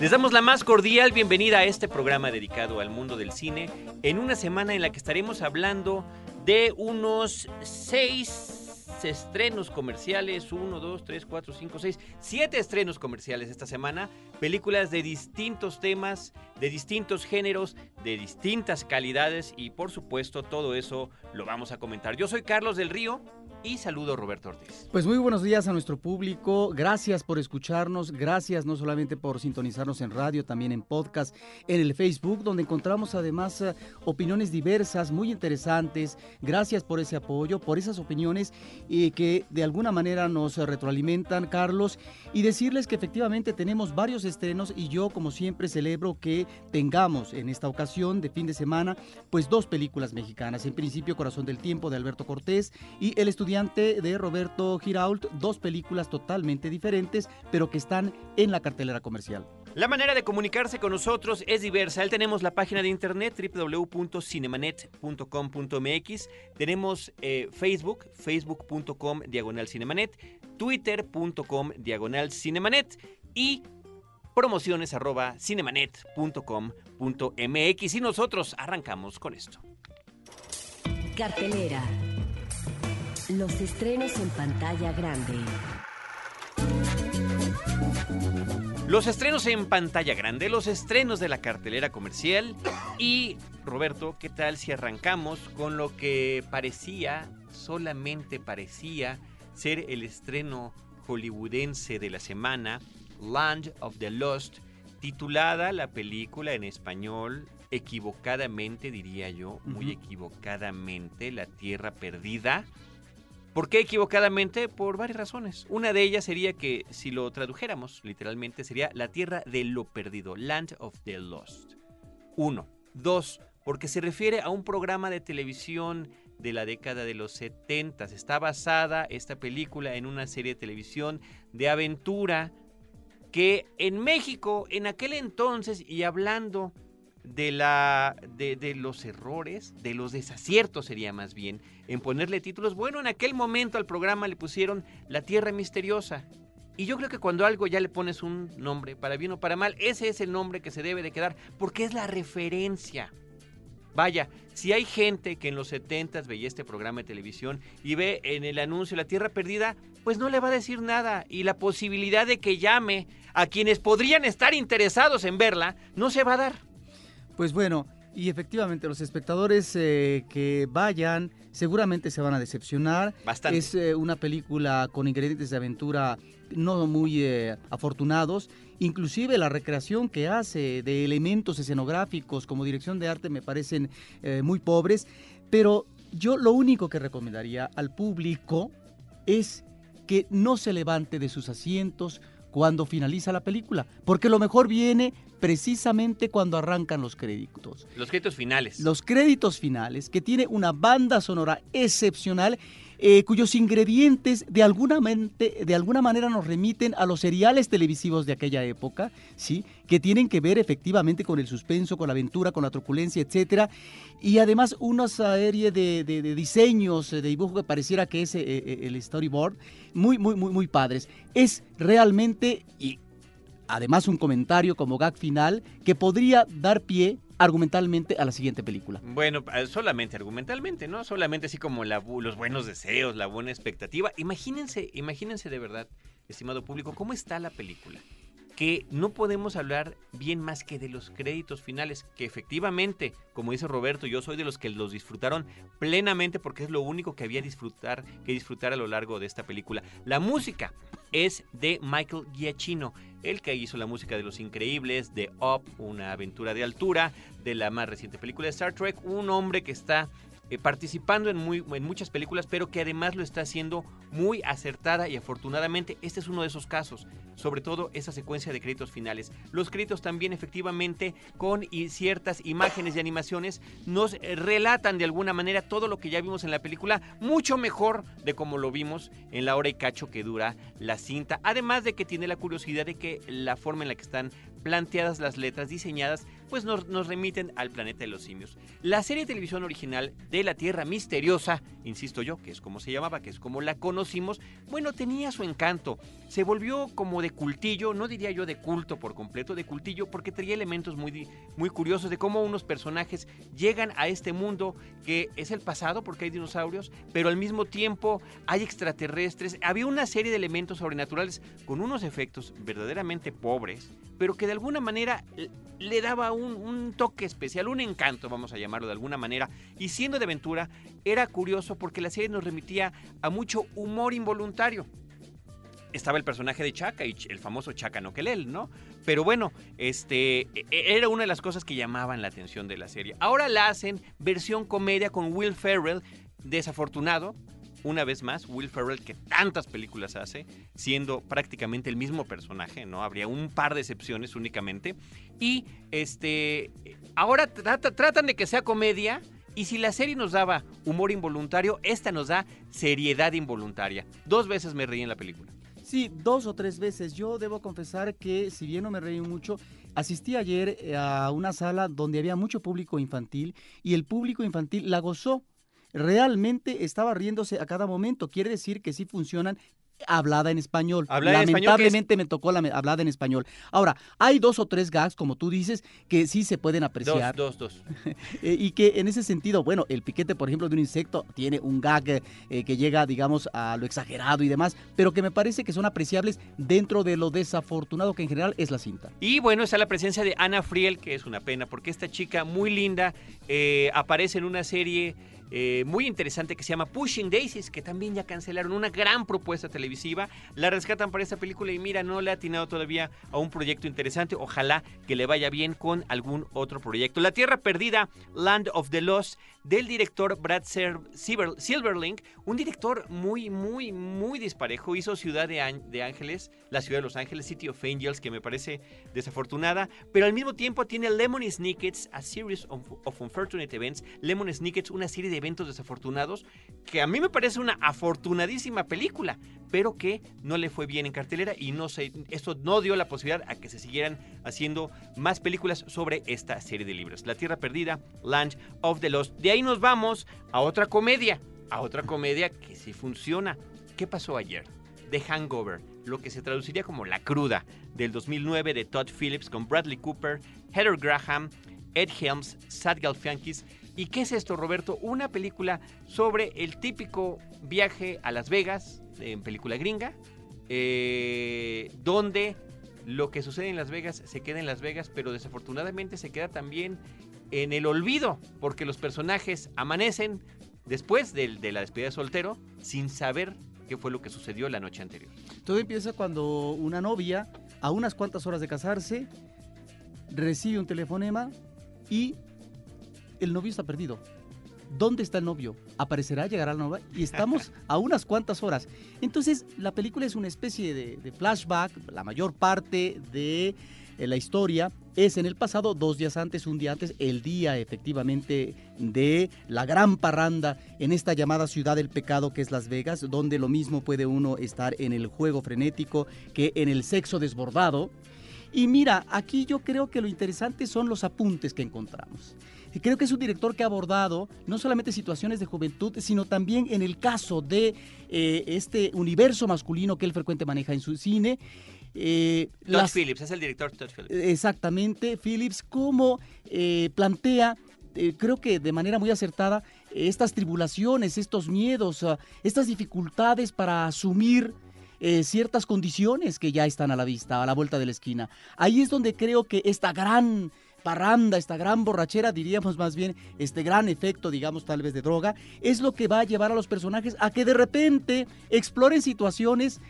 Les damos la más cordial bienvenida a este programa dedicado al mundo del cine en una semana en la que estaremos hablando de unos seis estrenos comerciales, uno, dos, tres, cuatro, cinco, seis, siete estrenos comerciales esta semana, películas de distintos temas, de distintos géneros, de distintas calidades y por supuesto todo eso lo vamos a comentar. Yo soy Carlos del Río y saludo Roberto Ortiz. Pues muy buenos días a nuestro público, gracias por escucharnos, gracias no solamente por sintonizarnos en radio, también en podcast, en el Facebook, donde encontramos además eh, opiniones diversas, muy interesantes, gracias por ese apoyo, por esas opiniones eh, que de alguna manera nos retroalimentan, Carlos, y decirles que efectivamente tenemos varios estrenos y yo como siempre celebro que tengamos en esta ocasión de fin de semana pues dos películas mexicanas, en principio Corazón del Tiempo de Alberto Cortés y El estudiante de Roberto Girault, dos películas totalmente diferentes, pero que están en la cartelera comercial. La manera de comunicarse con nosotros es diversa. Tenemos la página de internet www.cinemanet.com.mx. Tenemos eh, Facebook, facebook.com diagonal cinemanet, twitter.com diagonal cinemanet y promociones arroba cinemanet.com.mx. Y nosotros arrancamos con esto. Cartelera. Los estrenos en pantalla grande. Los estrenos en pantalla grande, los estrenos de la cartelera comercial. Y Roberto, ¿qué tal si arrancamos con lo que parecía, solamente parecía, ser el estreno hollywoodense de la semana, Land of the Lost, titulada la película en español equivocadamente, diría yo, muy equivocadamente, La Tierra Perdida. ¿Por qué equivocadamente? Por varias razones. Una de ellas sería que si lo tradujéramos literalmente sería la tierra de lo perdido, Land of the Lost. Uno. Dos, porque se refiere a un programa de televisión de la década de los 70. Está basada esta película en una serie de televisión de aventura que en México, en aquel entonces, y hablando de, la, de, los errores, de los desaciertos sería más bien, en ponerle títulos. Bueno, en aquel momento al programa le pusieron La Tierra Misteriosa. Y yo creo que cuando algo ya le pones un nombre, para bien o para mal, ese es el nombre que se debe de quedar, porque es la referencia. Vaya, si hay gente que en los 70 veía este programa de televisión y ve en el anuncio La Tierra Perdida, pues no le va a decir nada. Y la posibilidad de que llame a quienes podrían estar interesados en verla, no se va a dar. Pues bueno, y efectivamente los espectadores eh, que vayan seguramente se van a decepcionar. Bastante. Es eh, una película con ingredientes de aventura no muy eh, afortunados. Inclusive la recreación que hace de elementos escenográficos como dirección de arte me parecen eh, muy pobres. Pero yo lo único que recomendaría al público es que no se levante de sus asientos cuando finaliza la película, porque lo mejor viene precisamente cuando arrancan los créditos. Los créditos finales. Los créditos finales, que tiene una banda sonora excepcional, eh, cuyos ingredientes de alguna, mente, de alguna manera nos remiten a los seriales televisivos de aquella época, ¿sí? que tienen que ver efectivamente con el suspenso, con la aventura, con la truculencia, etcétera, y además una serie de, de, diseños de dibujo que pareciera que es eh, el storyboard, muy, muy, muy, muy padres. Es realmente, y además un comentario como gag final, que podría dar pie argumentalmente a la siguiente película. Bueno, solamente argumentalmente, ¿no? Solamente así como la, los buenos deseos, la buena expectativa. Imagínense, imagínense de verdad, estimado público, cómo está la película. Que no podemos hablar bien más que de los créditos finales, que efectivamente, como dice Roberto, yo soy de los que los disfrutaron plenamente porque es lo único que había disfrutar, que disfrutar a lo largo de esta película. La música es de Michael Giacchino, el que hizo la música de Los Increíbles, de Up, una aventura de altura, de la más reciente película de Star Trek, un hombre que está eh, participando en, muy, en muchas películas, pero que además lo está haciendo muy acertada y afortunadamente este es uno de esos casos, sobre todo esa secuencia de créditos finales. Los créditos también efectivamente con ciertas imágenes y animaciones nos eh, relatan de alguna manera todo lo que ya vimos en la película, mucho mejor de como lo vimos en la hora y cacho que dura la cinta, además de que tiene la curiosidad de que la forma en la que están planteadas las letras diseñadas, pues nos, nos, remiten al planeta de los simios. La serie de televisión original de la Tierra Misteriosa, insisto yo, que es como se llamaba, que es como la conocimos, bueno, tenía su encanto. Se volvió como de cultillo, no diría yo de culto por completo, de cultillo, porque tenía elementos muy, muy curiosos de cómo unos personajes llegan a este mundo que es el pasado, porque hay dinosaurios, pero al mismo tiempo hay extraterrestres. Había una serie de elementos sobrenaturales con unos efectos verdaderamente pobres, pero que de alguna manera le daba un, toque especial, un encanto, vamos a llamarlo de alguna manera. Y siendo de aventura, era curioso porque la serie nos remitía a mucho humor involuntario. Estaba el personaje de Chaka, el famoso Chaka Nokelel, ¿no? Pero bueno, este e, e, era una de las cosas que llamaban la atención de la serie. Ahora la hacen versión comedia con Will Ferrell, desafortunado, una vez más, Will Ferrell, que tantas películas hace, siendo prácticamente el mismo personaje, ¿no? Habría un par de excepciones únicamente. Y este. Ahora tratan de que sea comedia. Y si la serie nos daba humor involuntario, esta nos da seriedad involuntaria. Dos veces me reí en la película. Sí, dos o tres veces. Yo debo confesar que, si bien no me reí mucho, asistí ayer eh, a una sala donde había mucho público infantil y el público infantil la gozó realmente estaba riéndose a cada momento. Quiere decir que sí funcionan hablada en español. Lamentablemente me tocó la hablada en español. Ahora, hay dos o tres gags, como tú dices, que sí se pueden apreciar. Dos, dos, dos. Eh, y que en ese sentido, bueno, el piquete, por ejemplo, de un insecto tiene un gag eh, que llega, digamos, a lo exagerado y demás, pero que me parece que son apreciables dentro de lo desafortunado que en general es la cinta. Y bueno, está la presencia de Ana Friel, que es una pena, porque esta chica muy linda eh, aparece en una serie eh, muy interesante que se llama Pushing Daisies, que también ya cancelaron una gran propuesta televisiva. La rescatan para esta película y mira, no le ha atinado todavía a un proyecto interesante. Ojalá que le vaya bien con algún otro proyecto. La Tierra Perdida, Land of the Lost, del director Brad Silverling, un director muy, muy, muy disparejo. Hizo Ciudad de, Ángeles, la ciudad de Los Ángeles, City of Angels, que me parece desafortunada, pero al mismo tiempo tiene Lemon Snickets, A Series of Unfortunate Events. Lemon Snickets, una serie de eventos desafortunados, que a mí me parece una afortunadísima película, pero que no le fue bien en cartelera y no sé, esto no dio la posibilidad a que se siguieran haciendo más películas sobre esta serie de libros. La Tierra Perdida, Land of the Lost. De ahí nos vamos a otra comedia, a otra comedia que sí funciona. ¿Qué pasó ayer? The Hangover, lo que se traduciría como La Cruda, del 2009 de Todd Phillips con Bradley Cooper, Heather Graham, Ed Helms, Sad Galifianakis ¿Y qué es esto, Roberto? Una película sobre el típico viaje a Las Vegas, en película gringa, eh, donde lo que sucede en Las Vegas se queda en Las Vegas, pero desafortunadamente se queda también en el olvido, porque los personajes amanecen después de, de la despedida de soltero sin saber qué fue lo que sucedió la noche anterior. Todo empieza cuando una novia, a unas cuantas horas de casarse, recibe un telefonema y el novio está perdido. ¿Dónde está el novio? ¿Aparecerá? ¿Llegará la novia? Y estamos a unas cuantas horas. Entonces, la película es una especie de, flashback. La mayor parte de eh, la historia es en el pasado, dos días antes, un día antes, el día efectivamente de la gran parranda en esta llamada ciudad del pecado que es Las Vegas, donde lo mismo puede uno estar en el juego frenético que en el sexo desbordado. Y mira, aquí yo creo que lo interesante son los apuntes que encontramos. Y creo que es un director que ha abordado no solamente situaciones de juventud, sino también en el caso de eh, este universo masculino que él frecuente maneja en su cine. Eh, Todd Phillips, es el director Todd Phillips. Exactamente, Phillips, cómo eh, plantea, eh, creo que de manera muy acertada, estas tribulaciones, estos miedos, ah, estas dificultades para asumir ciertas condiciones que ya están a la vista, a la vuelta de la esquina. Ahí es donde creo que esta gran parranda, esta gran borrachera, diríamos más bien, este gran efecto, digamos tal vez de droga, es lo que va a llevar a los personajes a que de repente exploren situaciones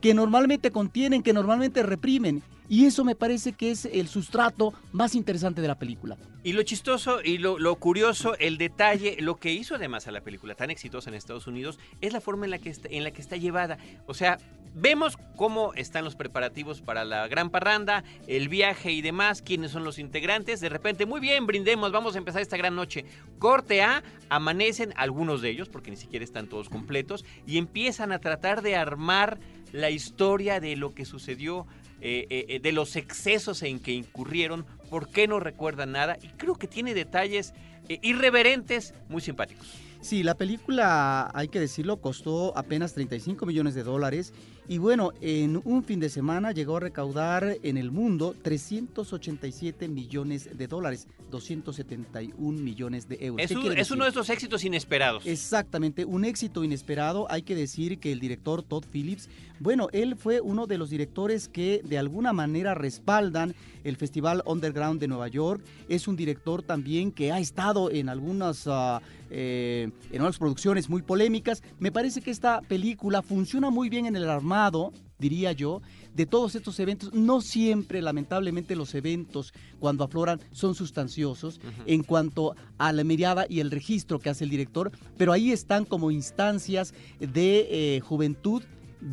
que normalmente contienen, que normalmente reprimen. Y eso me parece que es el sustrato más interesante de la película. Y lo chistoso y lo, curioso, el detalle, lo que hizo además a la película tan exitosa en Estados Unidos es la forma en la que está, en la que está llevada. O sea, vemos cómo están los preparativos para la gran parranda, el viaje y demás, quiénes son los integrantes. De repente, muy bien, brindemos, vamos a empezar esta gran noche. Corte A, amanecen algunos de ellos, porque ni siquiera están todos completos, y empiezan a tratar de armar la historia de lo que sucedió eh, eh, de los excesos en que incurrieron, por qué no recuerdan nada y creo que tiene detalles eh, irreverentes muy simpáticos. Sí, la película, hay que decirlo, costó apenas 35 millones de dólares y bueno, en un fin de semana llegó a recaudar en el mundo 387 millones de dólares, 271 millones de euros. Es, un, es uno de esos éxitos inesperados. Exactamente, un éxito inesperado. Hay que decir que el director Todd Phillips, bueno, él fue uno de los directores que de alguna manera respaldan el Festival Underground de Nueva York. Es un director también que ha estado en algunas, uh, eh, en algunas producciones muy polémicas. Me parece que esta película funciona muy bien en el armado, diría yo, de todos estos eventos. No siempre, lamentablemente, los eventos cuando afloran son sustanciosos uh -huh. en cuanto a la mirada y el registro que hace el director, pero ahí están como instancias de eh, juventud,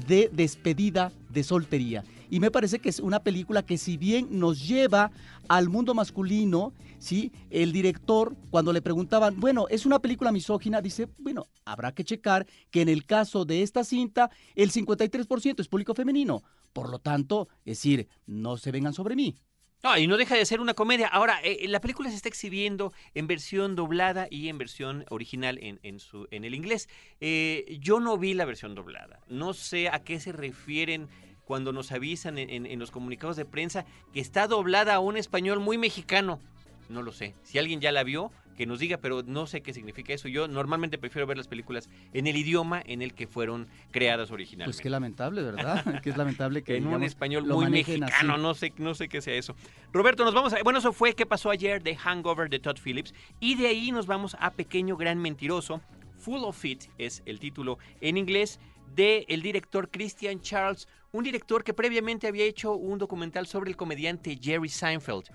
de despedida, de soltería. Y me parece que es una película que si bien nos lleva al mundo masculino, ¿sí? El director, cuando le preguntaban, bueno, ¿es una película misógina? Dice, bueno, habrá que checar que en el caso de esta cinta, el 53% es público femenino. Por lo tanto, es decir, no se vengan sobre mí. No, y no deja de ser una comedia. Ahora, eh, la película se está exhibiendo en versión doblada y en versión original en, en el inglés. Eh, yo no vi la versión doblada. No sé a qué se refieren cuando nos avisan en, en, en, los comunicados de prensa que está doblada a un español muy mexicano. No lo sé. Si alguien ya la vio, que nos diga, pero no sé qué significa eso. Yo normalmente prefiero ver las películas en el idioma en el que fueron creadas originalmente. Pues qué lamentable, ¿verdad? que es lamentable que en digamos, un español muy mexicano, así. no sé, no sé qué sea eso. Roberto, nos vamos a, bueno, eso fue qué pasó ayer de Hangover de Todd Phillips y de ahí nos vamos a Pequeño Gran Mentiroso. Full of It es el título en inglés de el director Christian Charles, un director que previamente había hecho un documental sobre el comediante Jerry Seinfeld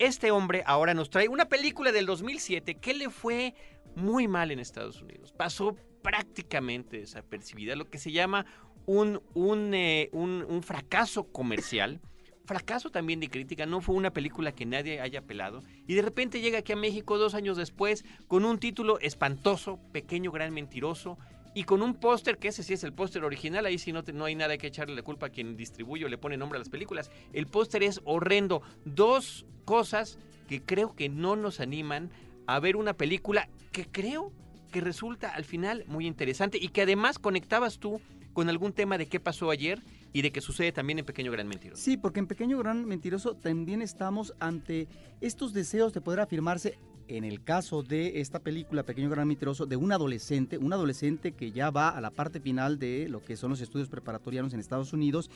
este hombre ahora nos trae una película del 2007 que le fue muy mal en Estados Unidos. Pasó prácticamente desapercibida, lo que se llama un, un, eh, un fracaso comercial. Fracaso también de crítica, no fue una película que nadie haya pelado. Y de repente llega aquí a México dos años después con un título espantoso, Pequeño Gran Mentiroso, y con un póster, que ese sí es el póster original, ahí sí no, no hay nada que echarle la culpa a quien distribuye o le pone nombre a las películas. El póster es horrendo. Dos cosas que creo que no nos animan a ver una película que creo que resulta al final muy interesante y que además conectabas tú con algún tema de qué pasó ayer y de que sucede también en Pequeño Gran Mentiroso. Sí, porque en Pequeño Gran Mentiroso también estamos ante estos deseos de poder afirmarse en el caso de esta película, Pequeño Gran Mentiroso, de un adolescente, un adolescente que ya va a la parte final de lo que son los estudios preparatorianos en Estados Unidos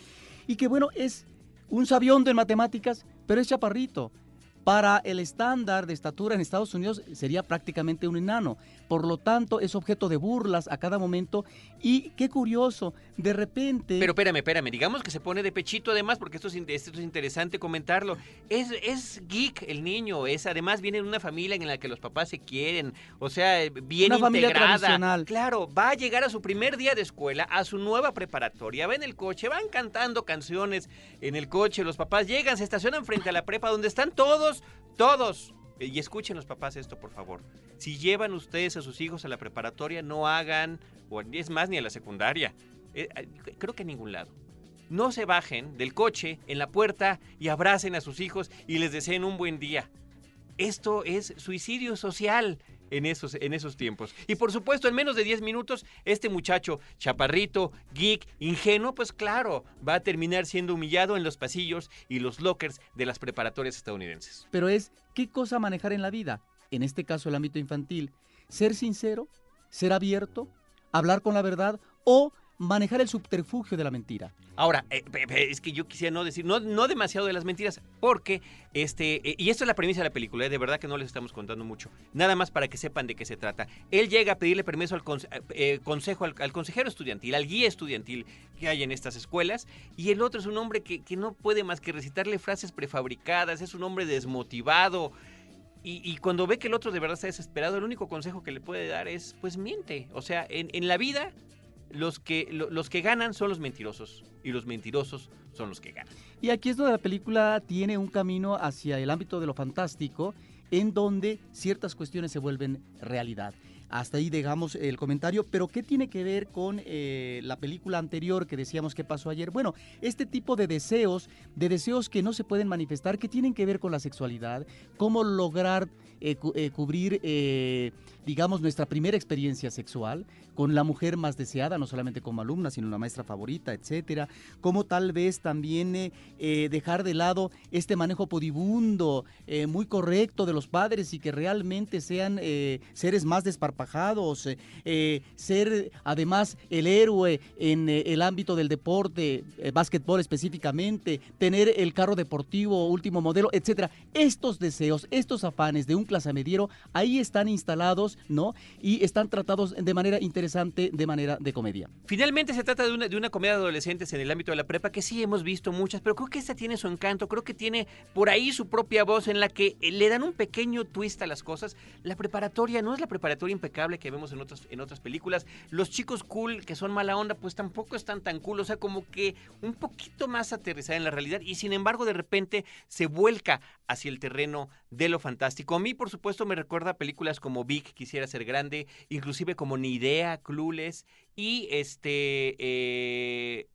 y que bueno, es un sabiondo en matemáticas, pero es chaparrito. Para el estándar de estatura en Estados Unidos sería prácticamente un enano. Por lo tanto, es objeto de burlas a cada momento. Y qué curioso, de repente... Pero espérame, espérame, digamos que se pone de pechito además, porque esto es, esto es interesante comentarlo. Es, es geek el niño, es además viene de una familia en la que los papás se quieren, o sea, bien una integrada. Familia claro, va a llegar a su primer día de escuela, a su nueva preparatoria, va en el coche, van cantando canciones en el coche, los papás llegan, se estacionan frente a la prepa donde están todos, todos y escuchen los papás esto, por favor. Si llevan ustedes a sus hijos a la preparatoria, no hagan, o es más, ni a la secundaria. Eh, creo que a ningún lado. No se bajen del coche en la puerta y abracen a sus hijos y les deseen un buen día. Esto es suicidio social en esos, en esos tiempos. Y por supuesto, en menos de 10 minutos, este muchacho, chaparrito, geek, ingenuo, pues claro, va a terminar siendo humillado en los pasillos y los lockers de las preparatorias estadounidenses. Pero es, ¿qué cosa manejar en la vida? En este caso, el ámbito infantil. Ser sincero, ser abierto, hablar con la verdad o manejar el subterfugio de la mentira. Ahora, eh, es que yo quisiera no decir, no, no demasiado de las mentiras, porque, este, eh, y esto es la premisa de la película, eh, de verdad que no les estamos contando mucho, nada más para que sepan de qué se trata. Él llega a pedirle permiso al consejo, al, consejero estudiantil, al guía estudiantil que hay en estas escuelas, y el otro es un hombre que, que no puede más que recitarle frases prefabricadas, es un hombre desmotivado, y, cuando ve que el otro de verdad está desesperado, el único consejo que le puede dar es, pues miente. O sea, en, en la vida los que, los que ganan son los mentirosos y los mentirosos son los que ganan. Y aquí es donde la película tiene un camino hacia el ámbito de lo fantástico, en donde ciertas cuestiones se vuelven realidad. Hasta ahí dejamos el comentario, pero ¿qué tiene que ver con eh, la película anterior que decíamos que pasó ayer? Bueno, este tipo de deseos, de deseos que no se pueden manifestar, que tienen que ver con la sexualidad, cómo lograr eh, eh, cubrir, digamos, nuestra primera experiencia sexual con la mujer más deseada, no solamente como alumna, sino la maestra favorita, etcétera, cómo tal vez también dejar de lado este manejo podibundo, muy correcto de los padres y que realmente sean seres más desparpajados eh, eh, ser además el héroe en eh, el ámbito del deporte, básquetbol específicamente, tener el carro deportivo último modelo, etcétera. Estos deseos, estos afanes de un clase mediero, ahí están instalados, ¿no? Y están tratados de manera interesante, de manera de comedia. Finalmente se trata de una, de una comedia de adolescentes en el ámbito de la prepa, que sí hemos visto muchas, pero creo que esta tiene su encanto, creo que tiene por ahí su propia voz en la que le dan un pequeño twist a las cosas. La preparatoria no es la preparatoria impecable que vemos en otras, en otras películas. Los chicos cool, que son mala onda, pues tampoco están tan cool. O sea, como que un poquito más aterrizada en la realidad. Y sin embargo, de repente se vuelca hacia el terreno de lo fantástico. A mí, por supuesto, me recuerda a películas como Big, Quisiera ser grande, inclusive como Ni idea, Clueless. Y este. Eh,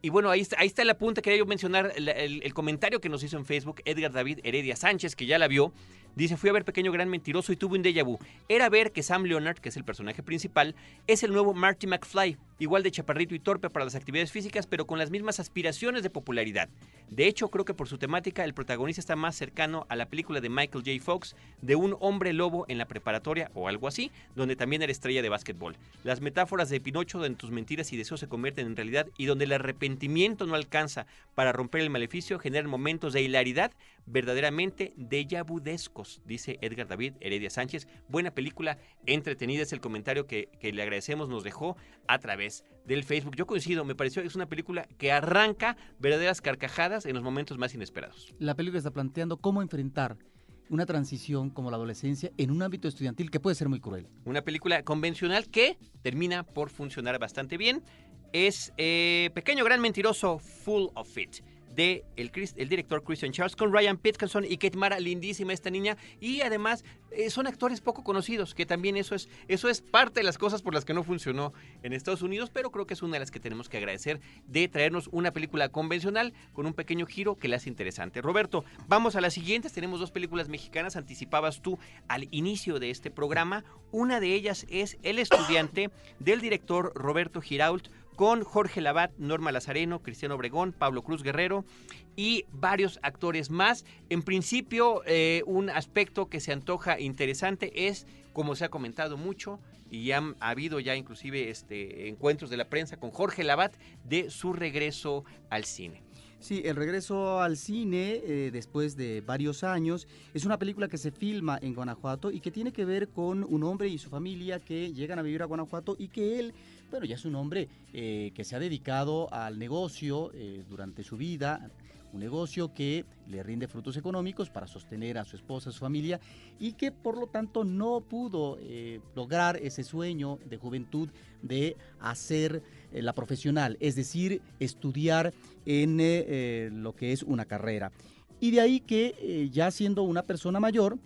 y bueno, ahí está, ahí está la punta. Quería yo mencionar el, el, comentario que nos hizo en Facebook Edgar David Heredia Sánchez, que ya la vio. Dice, fui a ver Pequeño Gran Mentiroso y tuve un déjà vu. Era ver que Sam Leonard, que es el personaje principal, es el nuevo Marty McFly, igual de chaparrito y torpe para las actividades físicas, pero con las mismas aspiraciones de popularidad. De hecho, creo que por su temática, el protagonista está más cercano a la película de Michael J. Fox, de un hombre lobo en la preparatoria o algo así, donde también era estrella de básquetbol. Las metáforas de Pinocho, donde tus mentiras y deseos se convierten en realidad y donde el arrepentimiento no alcanza para romper el maleficio, generan momentos de hilaridad verdaderamente déjà vudescos, dice Edgar David Heredia Sánchez. Buena película, entretenida es el comentario que, que le agradecemos, nos dejó a través del Facebook. Yo coincido, me pareció que es una película que arranca verdaderas carcajadas en los momentos más inesperados. La película está planteando cómo enfrentar una transición como la adolescencia en un ámbito estudiantil que puede ser muy cruel. Una película convencional que termina por funcionar bastante bien. Es eh, Pequeño Gran Mentiroso, Full of It de el, director Christian Charles con Ryan Pitkinson y Kate Mara, lindísima esta niña. Y además eh, son actores poco conocidos, que también eso es eso es parte de las cosas por las que no funcionó en Estados Unidos, pero creo que es una de las que tenemos que agradecer de traernos una película convencional con un pequeño giro que la hace interesante. Roberto, vamos a las siguientes, tenemos dos películas mexicanas, anticipabas tú al inicio de este programa, una de ellas es El estudiante del director Roberto Girault con Jorge Labat, Norma Lazareno, Cristiano Obregón, Pablo Cruz Guerrero y varios actores más. En principio, eh, un aspecto que se antoja interesante es, como se ha comentado mucho, y ha habido ya inclusive este, encuentros de la prensa con Jorge Labat de su regreso al cine. Sí, el regreso al cine eh, después de varios años es una película que se filma en Guanajuato y que tiene que ver con un hombre y su familia que llegan a vivir a Guanajuato y que él bueno, ya es un hombre eh, que se ha dedicado al negocio eh, durante su vida, un negocio que le rinde frutos económicos para sostener a su esposa, a su familia, y que por lo tanto no pudo eh, lograr ese sueño de juventud de hacer la profesional, es decir, estudiar en lo que es una carrera. Y de ahí que ya siendo una persona mayor,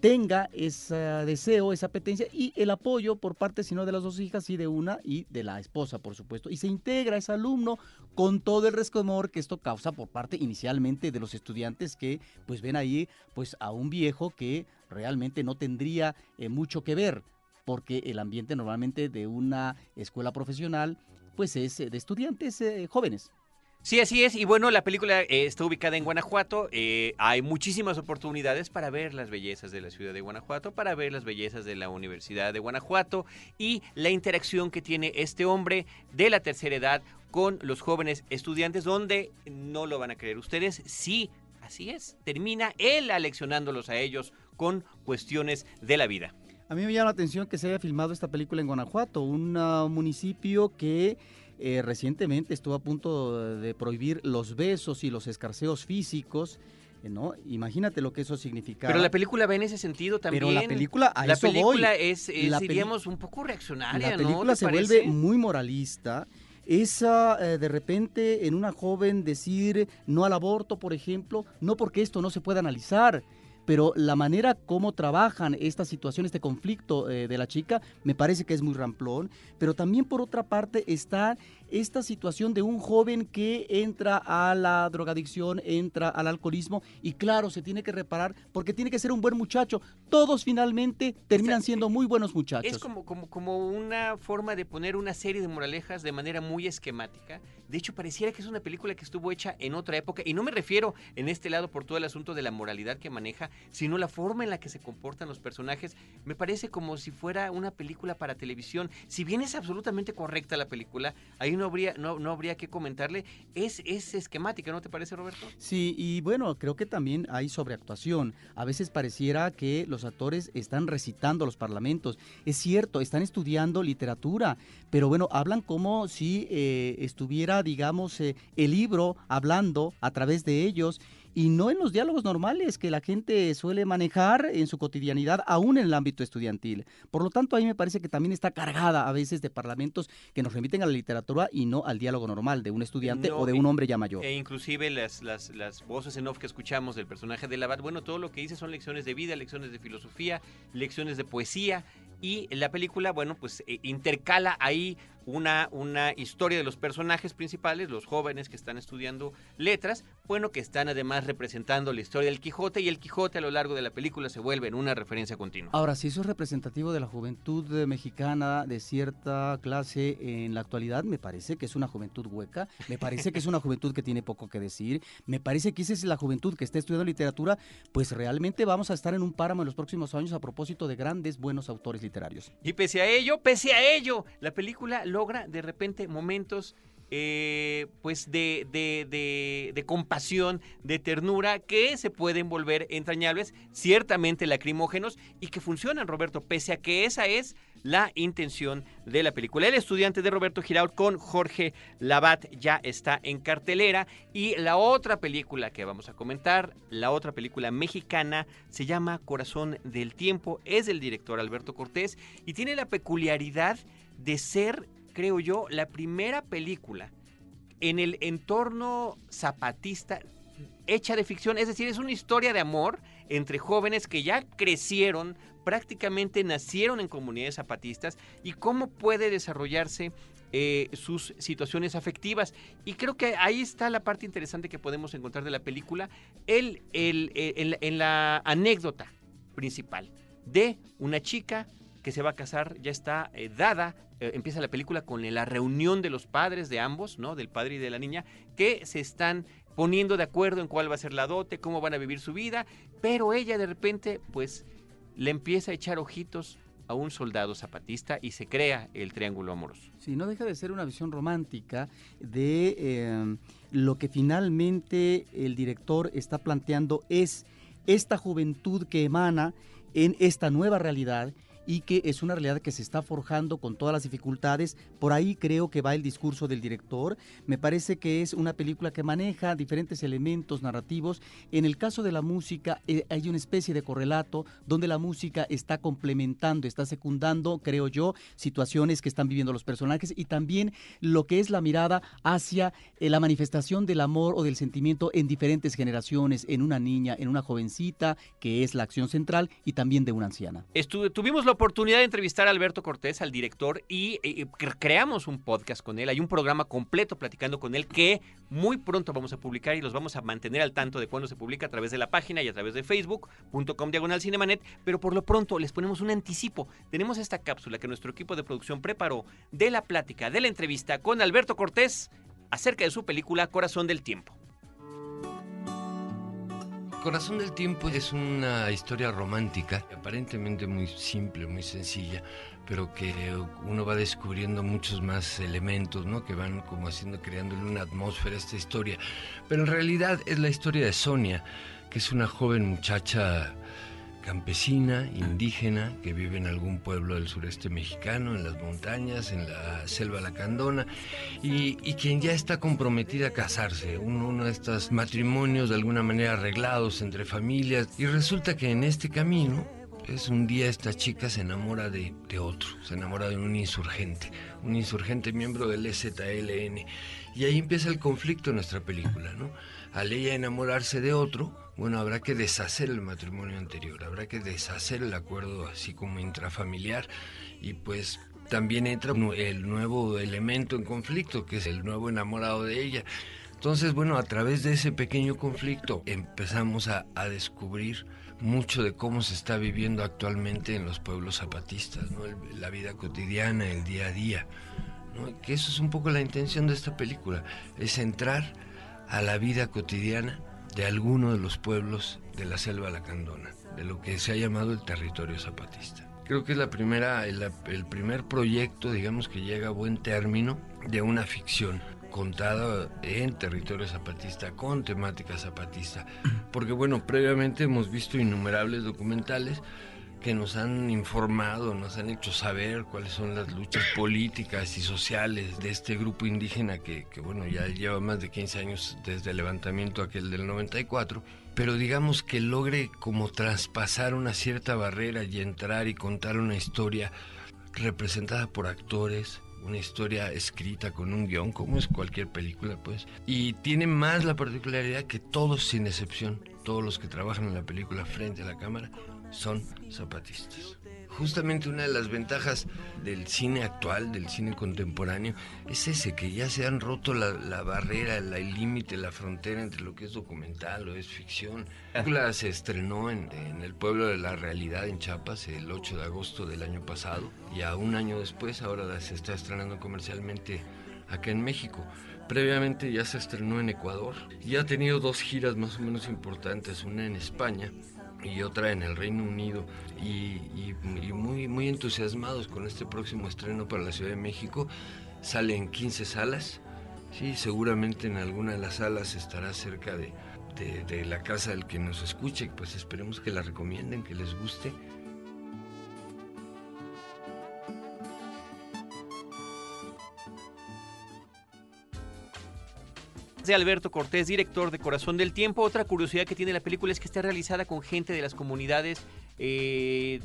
tenga ese deseo, esa apetencia y el apoyo por parte, si no de las dos hijas, y de una y de la esposa, por supuesto. Y se integra ese alumno con todo el resquemor que esto causa por parte inicialmente de los estudiantes que pues ven ahí pues a un viejo que realmente no tendría eh, mucho que ver porque el ambiente normalmente de una escuela profesional pues es eh, de estudiantes eh, jóvenes. Sí, así es. Y bueno, la película eh, está ubicada en Guanajuato. Eh, hay muchísimas oportunidades para ver las bellezas de la ciudad de Guanajuato, para ver las bellezas de la Universidad de Guanajuato y la interacción que tiene este hombre de la tercera edad con los jóvenes estudiantes, donde no lo van a creer ustedes, sí, así es, termina él aleccionándolos a ellos con cuestiones de la vida. A mí me llama la atención que se haya filmado esta película en Guanajuato, un municipio que eh, recientemente estuvo a punto de prohibir los besos y los escarceos físicos. eh, ¿No? Imagínate lo que eso significa. Pero la película va en ese sentido también. Pero la película, a la eso película voy. es, es, La peli- diríamos, un poco reaccionaria, La película ¿Te se parece? vuelve muy moralista. Esa, eh, de repente, en una joven decir no al aborto, por ejemplo, no porque esto no se pueda analizar, pero la manera como trabajan esta situación, este conflicto eh, de la chica, me parece que es muy ramplón. Pero también, por otra parte, está esta situación de un joven que entra a la drogadicción, entra al alcoholismo y claro, se tiene que reparar porque tiene que ser un buen muchacho. Todos finalmente terminan siendo muy buenos muchachos. Es como, como, como una forma de poner una serie de moralejas de manera muy esquemática. De hecho, pareciera que es una película que estuvo hecha en otra época. Y no me refiero en este lado por todo el asunto de la moralidad que maneja, sino la forma en la que se comportan los personajes. Me parece como si fuera una película para televisión. Si bien es absolutamente correcta la película, ahí no habría, no, no habría que comentarle. Es, es esquemática, ¿no te parece, Roberto? Sí, y bueno, creo que también hay sobreactuación. A veces pareciera que los actores están recitando los parlamentos. Es cierto, están estudiando literatura, pero bueno, hablan como si eh, estuviera, digamos, eh, el libro hablando a través de ellos y no en los diálogos normales que la gente suele manejar en su cotidianidad, aún en el ámbito estudiantil. Por lo tanto, ahí me parece que también está cargada a veces de parlamentos que nos remiten a la literatura y no al diálogo normal de un estudiante No, o de un hombre ya mayor. E inclusive las, las, las voces en off que escuchamos del personaje de Labat, bueno, todo lo que dice son lecciones de vida, lecciones de filosofía, lecciones de poesía. Y la película, bueno, pues eh, intercala ahí una, una historia de los personajes principales, los jóvenes que están estudiando letras, bueno, que están además representando la historia del Quijote y el Quijote a lo largo de la película se vuelve en una referencia continua. Ahora, si eso es representativo de la juventud eh, mexicana de cierta clase en la actualidad, me parece que es una juventud hueca, me parece que es una juventud que tiene poco que decir, me parece que esa es la juventud que está estudiando literatura, pues realmente vamos a estar en un páramo en los próximos años a propósito de grandes, buenos autores literarios. Y pese a ello, pese a ello, la película logra de repente momentos eh, pues de, de- de- de compasión, de ternura, que se pueden volver entrañables, ciertamente lacrimógenos, y que funcionan, Roberto, pese a que esa es la intención de la película. El estudiante de Roberto Giraud con Jorge Labat ya está en cartelera y la otra película que vamos a comentar, la otra película mexicana, se llama Corazón del Tiempo, es del director Alberto Cortés y tiene la peculiaridad de ser, creo yo, la primera película en el entorno zapatista hecha de ficción, es decir, es una historia de amor entre jóvenes que ya crecieron, prácticamente nacieron en comunidades zapatistas y cómo puede desarrollarse eh, sus situaciones afectivas. Y creo que ahí está la parte interesante que podemos encontrar de la película, el, el- el- en la- anécdota principal de una chica que se va a casar, ya está eh, dada, eh, empieza la película con la reunión de los padres de ambos, ¿no? Del padre y de la niña, que se están poniendo de acuerdo en cuál va a ser la dote, cómo van a vivir su vida, pero ella de repente, pues, le empieza a echar ojitos a un soldado zapatista y se crea el triángulo amoroso. Sí, no deja de ser una visión romántica de eh, lo que finalmente el director está planteando es esta juventud que emana en esta nueva realidad y que es una realidad que se está forjando con todas las dificultades. Por ahí creo que va el discurso del director. Me parece que es una película que maneja diferentes elementos narrativos. En el caso de la música eh, hay una especie de correlato donde la música está complementando, está secundando, creo yo, situaciones que están viviendo los personajes y también lo que es la mirada hacia eh, la manifestación del amor o del sentimiento en diferentes generaciones, en una niña, en una jovencita, que es la acción central, y también de una anciana. Estu- la oportunidad de entrevistar a Alberto Cortés, al director, y cre- creamos un podcast con él. Hay un programa completo platicando con él que muy pronto vamos a publicar y los vamos a mantener al tanto de cuando se publica a través de la página y a través de facebook.com diagonal cinemanet. Pero por lo pronto les ponemos un anticipo. Tenemos esta cápsula que nuestro equipo de producción preparó de la plática, de la entrevista con Alberto Cortés acerca de su película Corazón del Tiempo. Corazón del Tiempo es una historia romántica, aparentemente muy simple, muy sencilla, pero que uno va descubriendo muchos más elementos, ¿no? Que van como haciendo, creándole una atmósfera a esta historia. Pero en realidad es la historia de Sonia, que es una joven muchacha campesina, indígena, que vive en algún pueblo del sureste mexicano, en las montañas, en la selva lacandona, y, quien ya está comprometida a casarse, uno, de estos matrimonios de alguna manera arreglados entre familias, y resulta que en este camino, es un día esta chica se enamora de, de otro, se enamora de un insurgente, un insurgente miembro del EZLN, y ahí empieza el conflicto en nuestra película, ¿no? Al ella enamorarse de otro, bueno, habrá que deshacer el matrimonio anterior, habrá que deshacer el acuerdo así como intrafamiliar y pues también entra el nuevo elemento en conflicto, que es el nuevo enamorado de ella. Entonces, bueno, a través de ese pequeño conflicto empezamos a, descubrir mucho de cómo se está viviendo actualmente en los pueblos zapatistas, la vida cotidiana, el día a día. ¿no? Que eso es un poco la intención de esta película, es entrar a la vida cotidiana de alguno de los pueblos de la selva lacandona, de lo que se ha llamado el territorio zapatista. Creo que es la primera, el, el primer proyecto, digamos, que llega a buen término de una ficción contada en territorio zapatista, con temática zapatista. Porque bueno, previamente hemos visto innumerables documentales que nos han informado, nos han hecho saber cuáles son las luchas políticas y sociales de este grupo indígena que, bueno, ya lleva más de 15 años desde el levantamiento aquel del 94, pero digamos que logre como traspasar una cierta barrera y entrar y contar una historia representada por actores, una historia escrita con un guion, como es cualquier película, pues. Y tiene más la particularidad que todos, sin excepción, todos los que trabajan en la película frente a la cámara, son zapatistas. Justamente una de las ventajas del cine actual, del cine contemporáneo, es ese, que ya se han roto la, barrera, el límite, la frontera entre lo que es documental o es ficción. La película se estrenó en, en, el pueblo de la realidad en Chiapas el 8 de agosto del año pasado y a un año después ahora se está estrenando comercialmente acá en México. Previamente ya se estrenó en Ecuador y ha tenido dos giras más o menos importantes, una en España y otra en el Reino Unido y, muy, muy entusiasmados con este próximo estreno para la Ciudad de México. Salen 15 salas, sí, seguramente en alguna de las salas estará cerca de, de la casa del que nos escuche, pues esperemos que la recomienden, que les guste de Alberto Cortés, director de Corazón del Tiempo. Otra curiosidad que tiene la película es que está realizada con gente de las comunidades eh,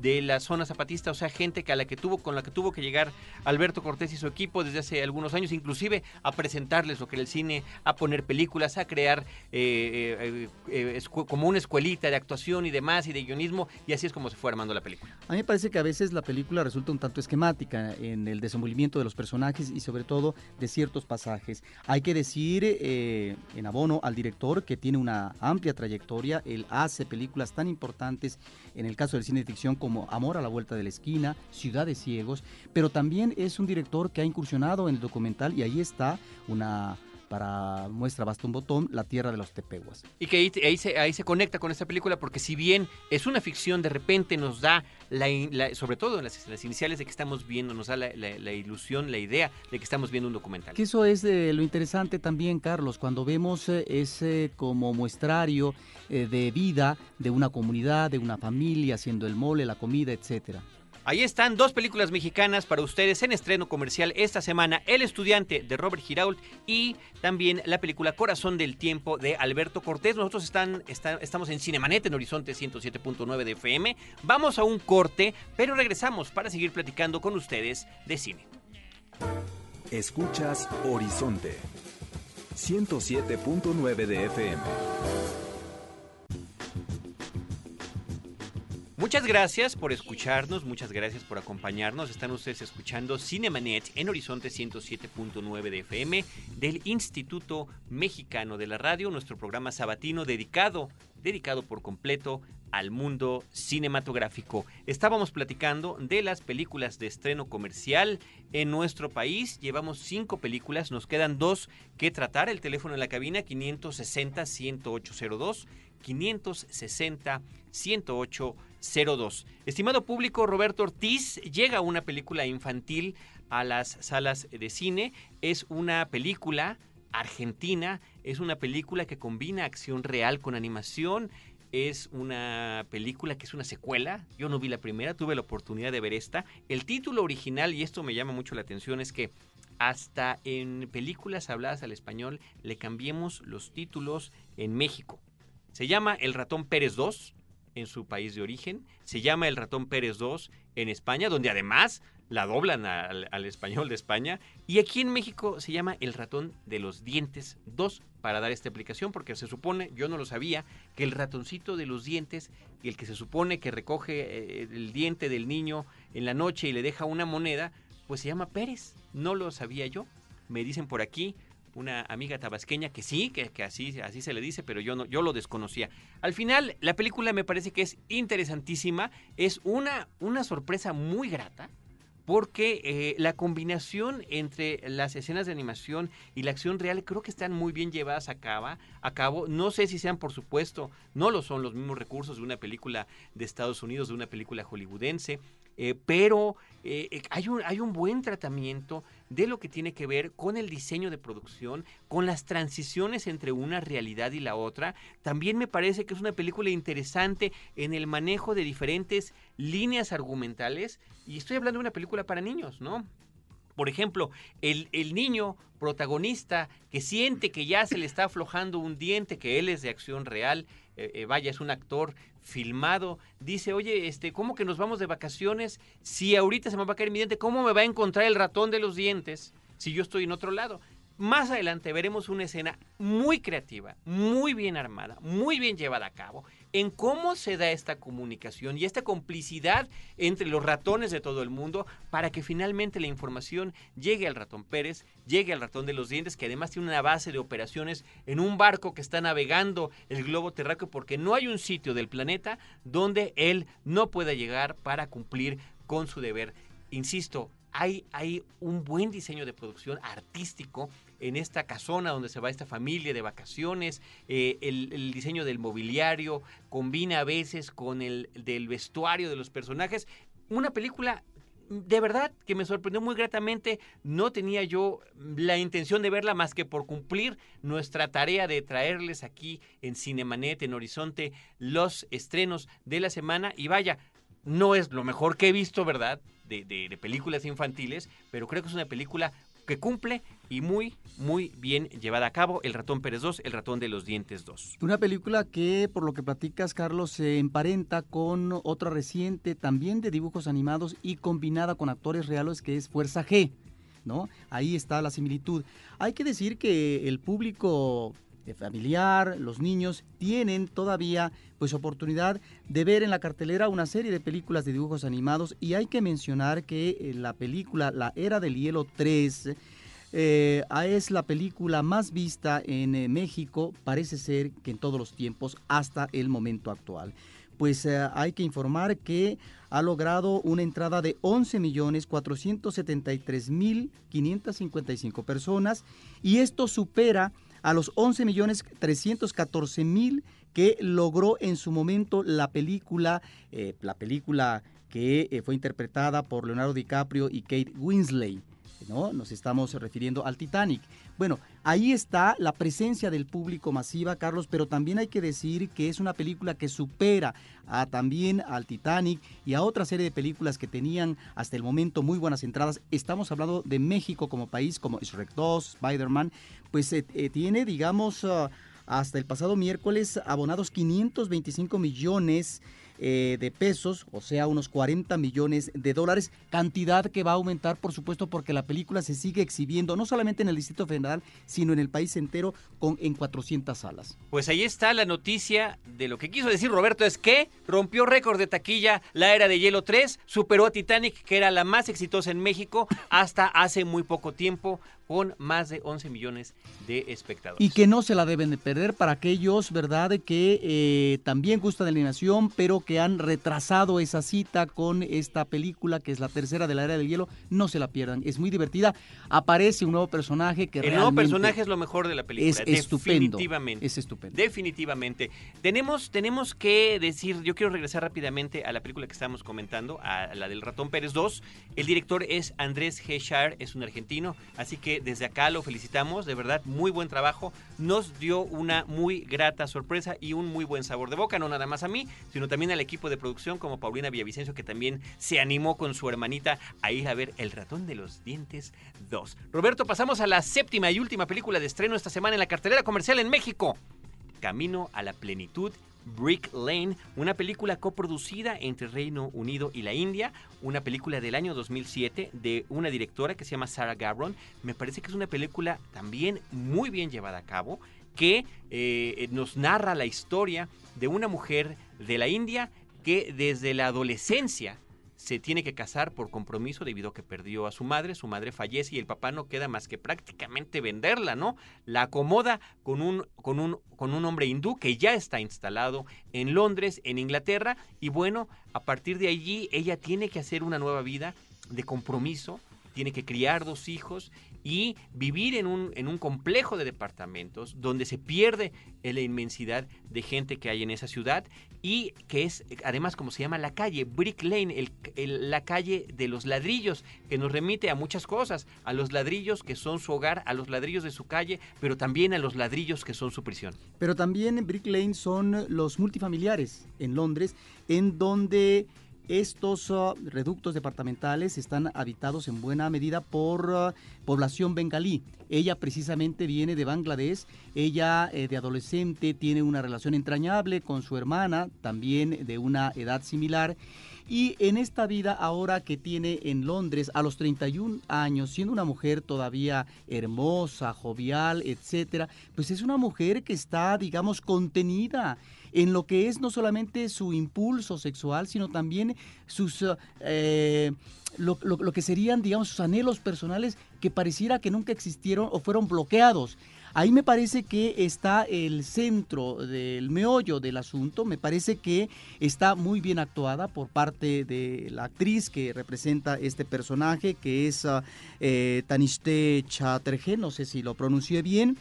de la zona zapatista, o sea, gente que a la que tuvo, con la que tuvo que llegar Alberto Cortés y su equipo desde hace algunos años, inclusive a presentarles lo que era el cine, a poner películas, a crear eh, eh, eh, como una escuelita de actuación y demás, y de guionismo, y así es como se fue armando la película. A mí me parece que a veces la película resulta un tanto esquemática en el desenvolvimiento de los personajes y sobre todo de ciertos pasajes. Hay que decir en abono al director que tiene una amplia trayectoria, él hace películas tan importantes en el caso del cine de ficción como Amor a la vuelta de la esquina, Ciudad de Ciegos, pero también es un director que ha incursionado en el documental y ahí está una para muestra basta un botón, La Tierra de los Tepehuas. Y que ahí, se, ahí se conecta con esta película porque si bien es una ficción, de repente nos da, la, sobre todo en las, iniciales de que estamos viendo, nos da la, ilusión, la idea de que estamos viendo un documental. Que eso es de lo interesante también, Carlos, cuando vemos eh, ese como muestrario eh, de vida de una comunidad, de una familia, haciendo el mole, la comida, etcétera. Ahí están dos películas mexicanas para ustedes en estreno comercial esta semana, El estudiante de Robert Girault y también la película Corazón del Tiempo de Alberto Cortés. Nosotros estamos en Cinemanet en Horizonte 107.9 de FM. Vamos a un corte, pero regresamos para seguir platicando con ustedes de cine. Escuchas Horizonte 107.9 de FM. Muchas gracias por escucharnos, muchas gracias por acompañarnos. Están ustedes escuchando Cinemanet en Horizonte 107.9 de FM del Instituto Mexicano de la Radio, nuestro programa sabatino dedicado, dedicado por completo al mundo cinematográfico. Estábamos platicando de las películas de estreno comercial en nuestro país. Llevamos cinco películas, nos quedan dos que tratar. El teléfono en la cabina 560 1802 560 10802. Estimado público, Roberto Ortiz llega una película infantil a las salas de cine. Es una película argentina, es una película que combina acción real con animación. Es una película que es una secuela. Yo no vi la primera, tuve la oportunidad de ver esta. El título original, y esto me llama mucho la atención, es que hasta en películas habladas al español le cambiemos los títulos en México. Se llama El ratón Pérez 2 en su país de origen, se llama El ratón Pérez 2 en España, donde además la doblan al, español de España, y aquí en México se llama El ratón de los dientes 2 para dar esta explicación, porque se supone, yo no lo sabía, que el ratoncito de los dientes, el que se supone que recoge eh, el diente del niño en la noche y le deja una moneda, pues se llama Pérez, no lo sabía yo, me dicen por aquí, una amiga tabasqueña que sí, que, que, así, así se le dice, pero yo no, yo lo desconocía. Al final, la película me parece que es interesantísima, es una, una sorpresa muy grata. Porque eh, la combinación entre las escenas de animación y la acción real creo que están muy bien llevadas a a cabo. No sé si sean, por supuesto, no lo son los mismos recursos de una película de Estados Unidos, de una película hollywoodense, eh, pero eh, hay, un, hay un buen tratamiento de lo que tiene que ver con el diseño de producción, con las transiciones entre una realidad y la otra. También me parece que es una película interesante en el manejo de diferentes líneas argumentales. Y estoy hablando de una película para niños, ¿no? Por ejemplo, el, el, niño protagonista que siente que ya se le está aflojando un diente, que él es de acción real, eh, eh, vaya, es un actor filmado, dice, oye, este, ¿cómo que nos vamos de vacaciones? Si ahorita se me va a caer mi diente, ¿cómo me va a encontrar el ratón de los dientes si yo estoy en otro lado? Más adelante veremos una escena muy creativa, muy bien armada, muy bien llevada a cabo, en cómo se da esta comunicación y esta complicidad entre los ratones de todo el mundo para que finalmente la información llegue al ratón Pérez, llegue al ratón de los dientes, que además tiene una base de operaciones en un barco que está navegando el globo terráqueo porque no hay un sitio del planeta donde él no pueda llegar para cumplir con su deber. Insisto, hay, hay, un buen diseño de producción artístico en esta casona donde se va esta familia de vacaciones, eh, el, el, diseño del mobiliario combina a veces con el del vestuario de los personajes. Una película de verdad que me sorprendió muy gratamente. No tenía yo la intención de verla más que por cumplir nuestra tarea de traerles aquí en Cinemanet, en Horizonte, los estrenos de la semana. Y vaya, no es lo mejor que he visto, ¿verdad? De, de, de películas infantiles, pero creo que es una película que cumple y muy, muy bien llevada a cabo. El ratón Pérez 2, El ratón de los dientes 2. Una película que, por lo que platicas, Carlos, se emparenta con otra reciente, también de dibujos animados y combinada con actores reales, que es Fuerza G. ¿no? Ahí está la similitud. Hay que decir que el público familiar, los niños tienen todavía pues oportunidad de ver en la cartelera una serie de películas de dibujos animados y hay que mencionar que la película La Era del Hielo 3 eh, es la película más vista en eh, México, parece ser que en todos los tiempos hasta el momento actual. Pues eh, hay que informar que ha logrado una entrada de 11.473.555 personas y esto supera a los 11 millones 314 mil que logró en su momento la película, la película que fue interpretada por Leonardo DiCaprio y Kate Winslet. ¿No? Nos estamos refiriendo al Titanic. Bueno, ahí está la presencia del público masiva, Carlos, pero también hay que decir que es una película que supera a, también al Titanic y a otra serie de películas que tenían hasta el momento muy buenas entradas. Estamos hablando de México como país, como Shrek 2, Spider-Man, pues eh, eh, tiene, digamos, uh, hasta el pasado miércoles abonados 525 millones eh, de pesos, o sea, unos 40 millones de dólares, cantidad que va a aumentar, por supuesto, porque la película se sigue exhibiendo no solamente en el Distrito Federal, sino en el país entero con, en 400 salas. Pues ahí está la noticia de lo que quiso decir Roberto, es que rompió récord de taquilla la era de Hielo 3, superó a Titanic, que era la más exitosa en México hasta hace muy poco tiempo con más de 11 millones de espectadores. Y que no se la deben de perder para aquellos, ¿verdad?, que eh, también gustan de la animación, pero que han retrasado esa cita con esta película, que es la tercera de la Era del Hielo, no se la pierdan. Es muy divertida. Aparece un nuevo personaje que El nuevo personaje es lo mejor de la película. Es estupendo. Definitivamente. Es estupendo. Definitivamente. Tenemos, tenemos que decir, yo quiero regresar rápidamente a la película que estábamos comentando, a la del Ratón Pérez 2. El director es Andrés G. Shire, es un argentino, así que desde acá lo felicitamos, de verdad, muy buen trabajo. Nos dio una muy grata sorpresa y un muy buen sabor de boca, no nada más a mí, sino también al equipo de producción como Paulina Villavicencio, que también se animó con su hermanita a ir a ver El ratón de los dientes 2. Roberto, pasamos a la séptima y última película de estreno esta semana en la cartelera comercial en México. Camino a la plenitud Brick Lane, una película coproducida entre Reino Unido y la India, una película del año 2007 de una directora que se llama Sarah Gabron. Me parece que es una película también muy bien llevada a cabo que eh, nos narra la historia de una mujer de la India que desde la adolescencia se tiene que casar por compromiso debido a que perdió a su madre, su madre fallece y el papá no queda más que prácticamente venderla, ¿no? La acomoda con un, con un, con un hombre hindú que ya está instalado en Londres, en Inglaterra, y bueno, a partir de allí ella tiene que hacer una nueva vida de compromiso, tiene que criar dos hijos y vivir en un, en un complejo de departamentos donde se pierde la inmensidad de gente que hay en esa ciudad y que es además como se llama la calle, Brick Lane, la calle de los ladrillos, que nos remite a muchas cosas, a los ladrillos que son su hogar, a los ladrillos de su calle, pero también a los ladrillos que son su prisión. Pero también en Brick Lane son los multifamiliares en Londres, en donde estos uh, reductos departamentales están habitados en buena medida por uh, población bengalí. Ella precisamente viene de Bangladesh. Ella eh, de adolescente tiene una relación entrañable con su hermana, también de una edad similar. Y en esta vida ahora que tiene en Londres a los 31 años, siendo una mujer todavía hermosa, jovial, etcétera, pues es una mujer que está, digamos, contenida en lo que es no solamente su impulso sexual, sino también sus... Eh, lo, que serían, digamos, sus anhelos personales que pareciera que nunca existieron o fueron bloqueados. Ahí me parece que está el centro del meollo del asunto, me parece que está muy bien actuada por parte de la actriz que representa este personaje, que es eh, Tanishte Chatterjee, no sé si lo pronuncié bien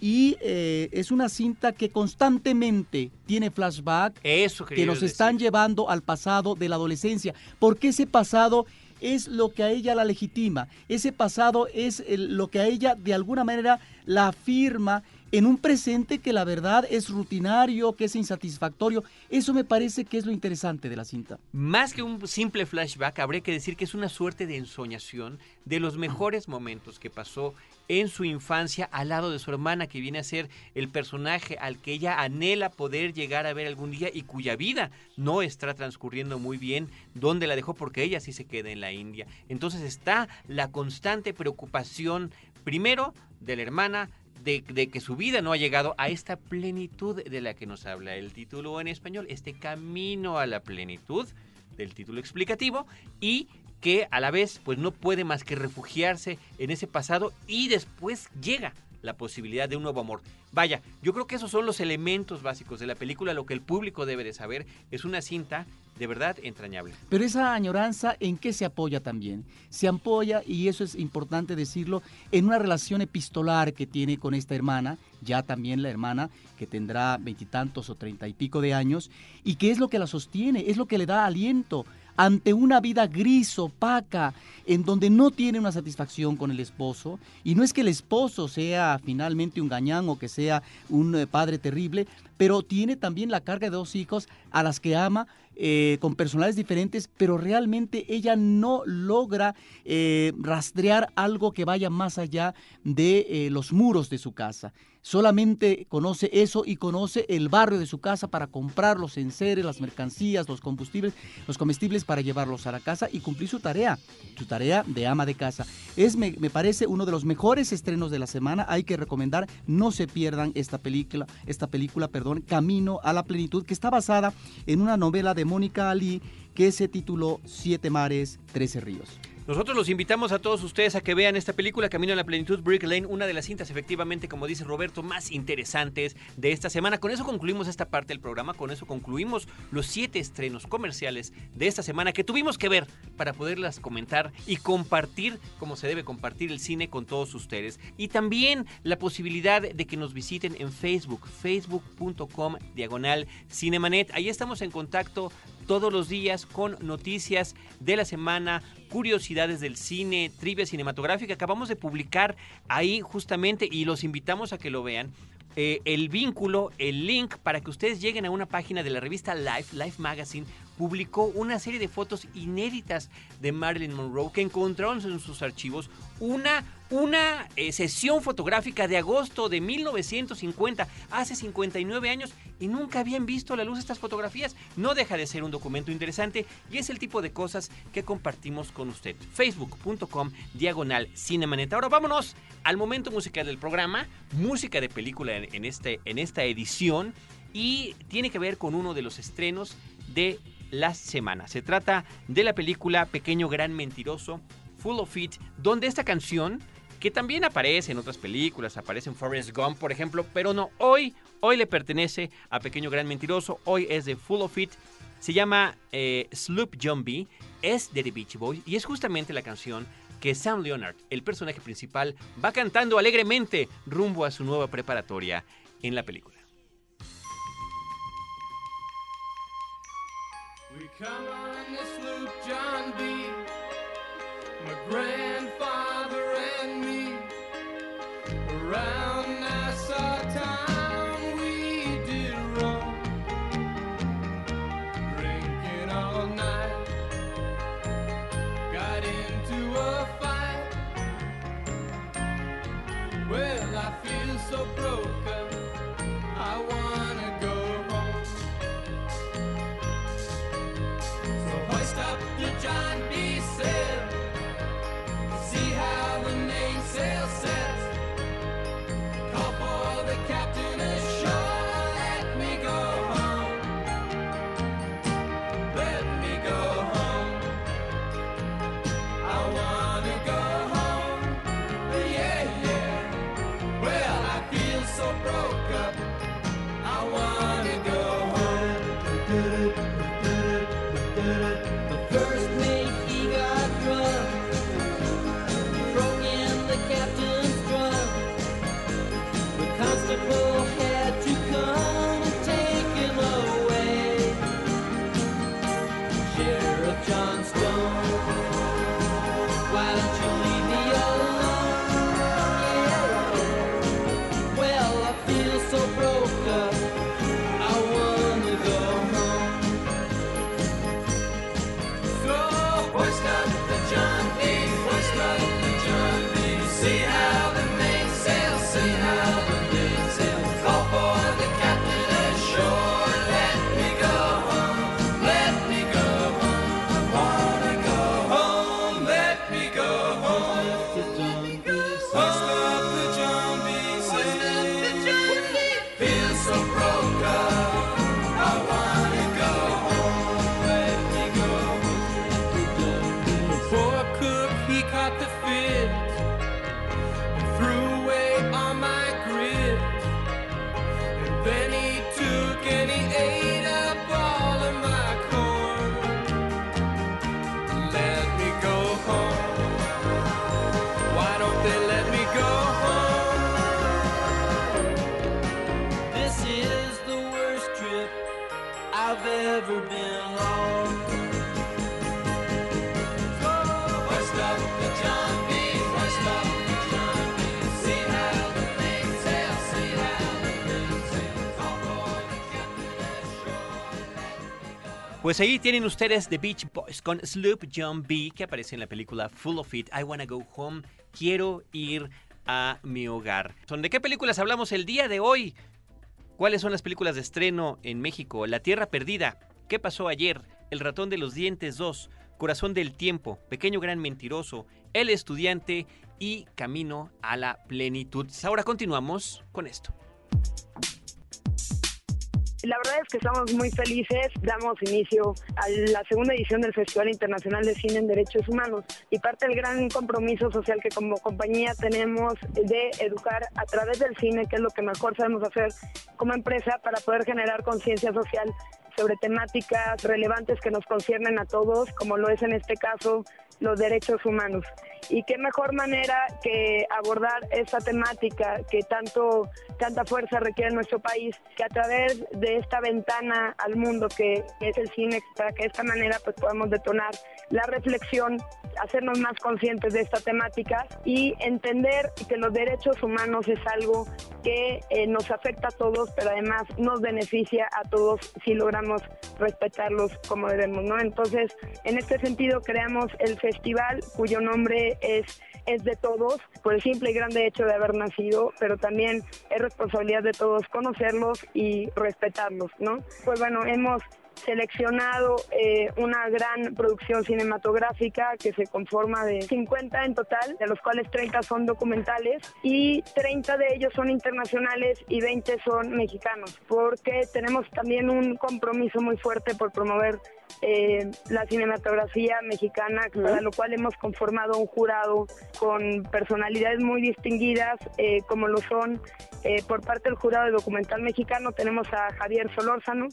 y eh, es una cinta que constantemente tiene flashback Eso que nos están llevando al pasado de la adolescencia, porque ese pasado es lo que a ella la legitima, ese pasado es lo que a ella de alguna manera la afirma en un presente que la verdad es rutinario, que es insatisfactorio. Eso me parece que es lo interesante de la cinta. Más que un simple flashback, habría que decir que es una suerte de ensoñación de los mejores momentos que pasó en su infancia al lado de su hermana, que viene a ser el personaje al que ella anhela poder llegar a ver algún día y cuya vida no está transcurriendo muy bien, donde la dejó porque ella sí se queda en la India. Entonces está la constante preocupación, primero, de la hermana, de, que su vida no ha llegado a esta plenitud de la que nos habla el título en español, este camino a la plenitud del título explicativo y que a la vez pues no puede más que refugiarse en ese pasado y después llega la posibilidad de un nuevo amor. Vaya, yo creo que esos son los elementos básicos de la película, lo que el público debe de saber. Es una cinta de verdad entrañable. Pero esa añoranza, ¿en qué se apoya también? Se apoya, y eso es importante decirlo, en una relación epistolar que tiene con esta hermana, ya también la hermana, que tendrá veintitantos o treinta y pico de años, y que es lo que la sostiene, es lo que le da aliento ante una vida gris, opaca, en donde no tiene una satisfacción con el esposo, y no es que el esposo sea finalmente un gañán o que sea un eh, padre terrible, pero tiene también la carga de dos hijos a las que ama eh, con personajes diferentes, pero realmente ella no logra eh, rastrear algo que vaya más allá de los muros de su casa. Solamente conoce eso y conoce el barrio de su casa para comprar los enseres, las mercancías, los combustibles, los comestibles para llevarlos a la casa y cumplir su tarea, su tarea de ama de casa. Es, me, me parece, uno de los mejores estrenos de la semana. Hay que recomendar, no se pierdan esta película, esta película, perdón, Camino a la Plenitud, que está basada en una novela de Mónica Ali que se tituló Siete Mares, Trece Ríos. Nosotros los invitamos a todos ustedes a que vean esta película Camino a la Plenitud Brick Lane, una de las cintas efectivamente, como dice Roberto, más interesantes de esta semana. Con eso concluimos esta parte del programa, con eso concluimos los siete estrenos comerciales de esta semana que tuvimos que ver para poderlas comentar y compartir como se debe compartir el cine con todos ustedes. Y también la posibilidad de que nos visiten en Facebook, facebook.com diagonal cinemanet. Ahí estamos en contacto todos los días con noticias de la semana, curiosidades del cine, trivia cinematográfica. Acabamos de publicar ahí justamente y los invitamos a que lo vean. eh, el vínculo, el link para que ustedes lleguen a una página de la revista Life, Life Magazine, publicó una serie de fotos inéditas de Marilyn Monroe que encontraron en sus archivos una, una eh, sesión fotográfica de agosto de 1950, hace 59 años, y nunca habían visto a la luz estas fotografías. No deja de ser un documento interesante y es el tipo de cosas que compartimos con usted. Facebook.com diagonal Cinemanet. Ahora vámonos al momento musical del programa, música de película en, este, en esta edición, y tiene que ver con uno de los estrenos de la semana. Se trata de la película Pequeño Gran Mentiroso, Full of It, donde esta canción, que también aparece en otras películas, aparece en Forrest Gump, por ejemplo, pero no, hoy, hoy le pertenece a Pequeño Gran Mentiroso, hoy es de Full of It, se llama eh, Sloop es de The Beach Boys y es justamente la canción que Sam Leonard, el personaje principal, va cantando alegremente rumbo a su nueva preparatoria en la película. Come on this sloop John B. My grandfather and me. Around Pues ahí tienen ustedes The Beach Boys con Sloop John B, que aparece en la película Full of It. I Wanna Go Home. Quiero ir a mi hogar. ¿Son de qué películas hablamos el día de hoy? ¿Cuáles son las películas de estreno en México? La Tierra Perdida. ¿Qué pasó ayer? El ratón de los dientes 2. Corazón del tiempo. Pequeño gran mentiroso. El estudiante y Camino a la plenitud. Ahora continuamos con esto. La verdad es que estamos muy felices. Damos inicio a la segunda edición del Festival Internacional de Cine en Derechos Humanos y parte del gran compromiso social que como compañía tenemos de educar a través del cine, que es lo que mejor sabemos hacer como empresa para poder generar conciencia social sobre temáticas relevantes que nos conciernen a todos, como lo es en este caso los derechos humanos. Y qué mejor manera que abordar esta temática que tanto tanta fuerza requiere en nuestro país, que a través de esta ventana al mundo que es el cine, para que de esta manera pues podamos detonar la reflexión, hacernos más conscientes de esta temática y entender que los derechos humanos es algo que eh, nos afecta a todos, pero además nos beneficia a todos si logramos respetarlos como debemos, ¿no? Entonces, en este sentido creamos el festival cuyo nombre es es de todos por el simple y grande hecho de haber nacido, pero también es responsabilidad de todos conocerlos y respetarlos, ¿no? Pues bueno, hemos seleccionado eh, una gran producción cinematográfica que se conforma de 50 en total, de los cuales 30 son documentales y 30 de ellos son internacionales y 20 son mexicanos, porque tenemos también un compromiso muy fuerte por promover eh, la cinematografía mexicana, para lo cual hemos conformado un jurado con personalidades muy distinguidas, eh, como lo son eh, por parte del jurado de documental mexicano, tenemos a Javier Solórzano,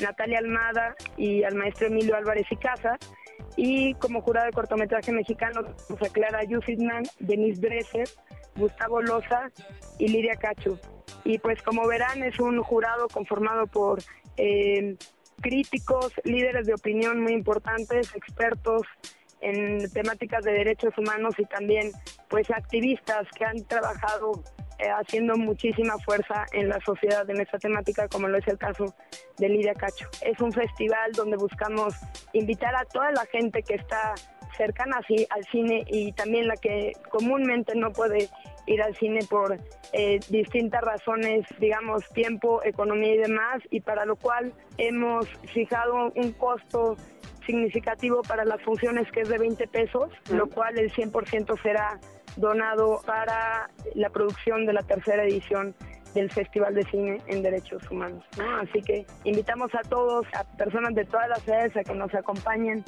Natalia Almada y al maestro Emilio Álvarez y Casa. Y como jurado de cortometraje mexicano, tenemos a Clara Yusitman, Denise Dresser, Gustavo Loza y Lidia Cacho. Y pues como verán, es un jurado conformado por eh, críticos, líderes de opinión muy importantes, expertos en temáticas de derechos humanos y también pues activistas que han trabajado eh, haciendo muchísima fuerza en la sociedad en esta temática, como lo es el caso de Lidia Cacho. Es un festival donde buscamos invitar a toda la gente que está cercana al cine y también la que comúnmente no puede ir al cine por eh, distintas razones, digamos, tiempo, economía y demás, y para lo cual hemos fijado un costo significativo para las funciones que es de 20 pesos, lo cual el 100% será donado para la producción de la tercera edición del Festival de Cine en Derechos Humanos. ¿no? Así que invitamos a todos, a personas de todas las edades a que nos acompañen.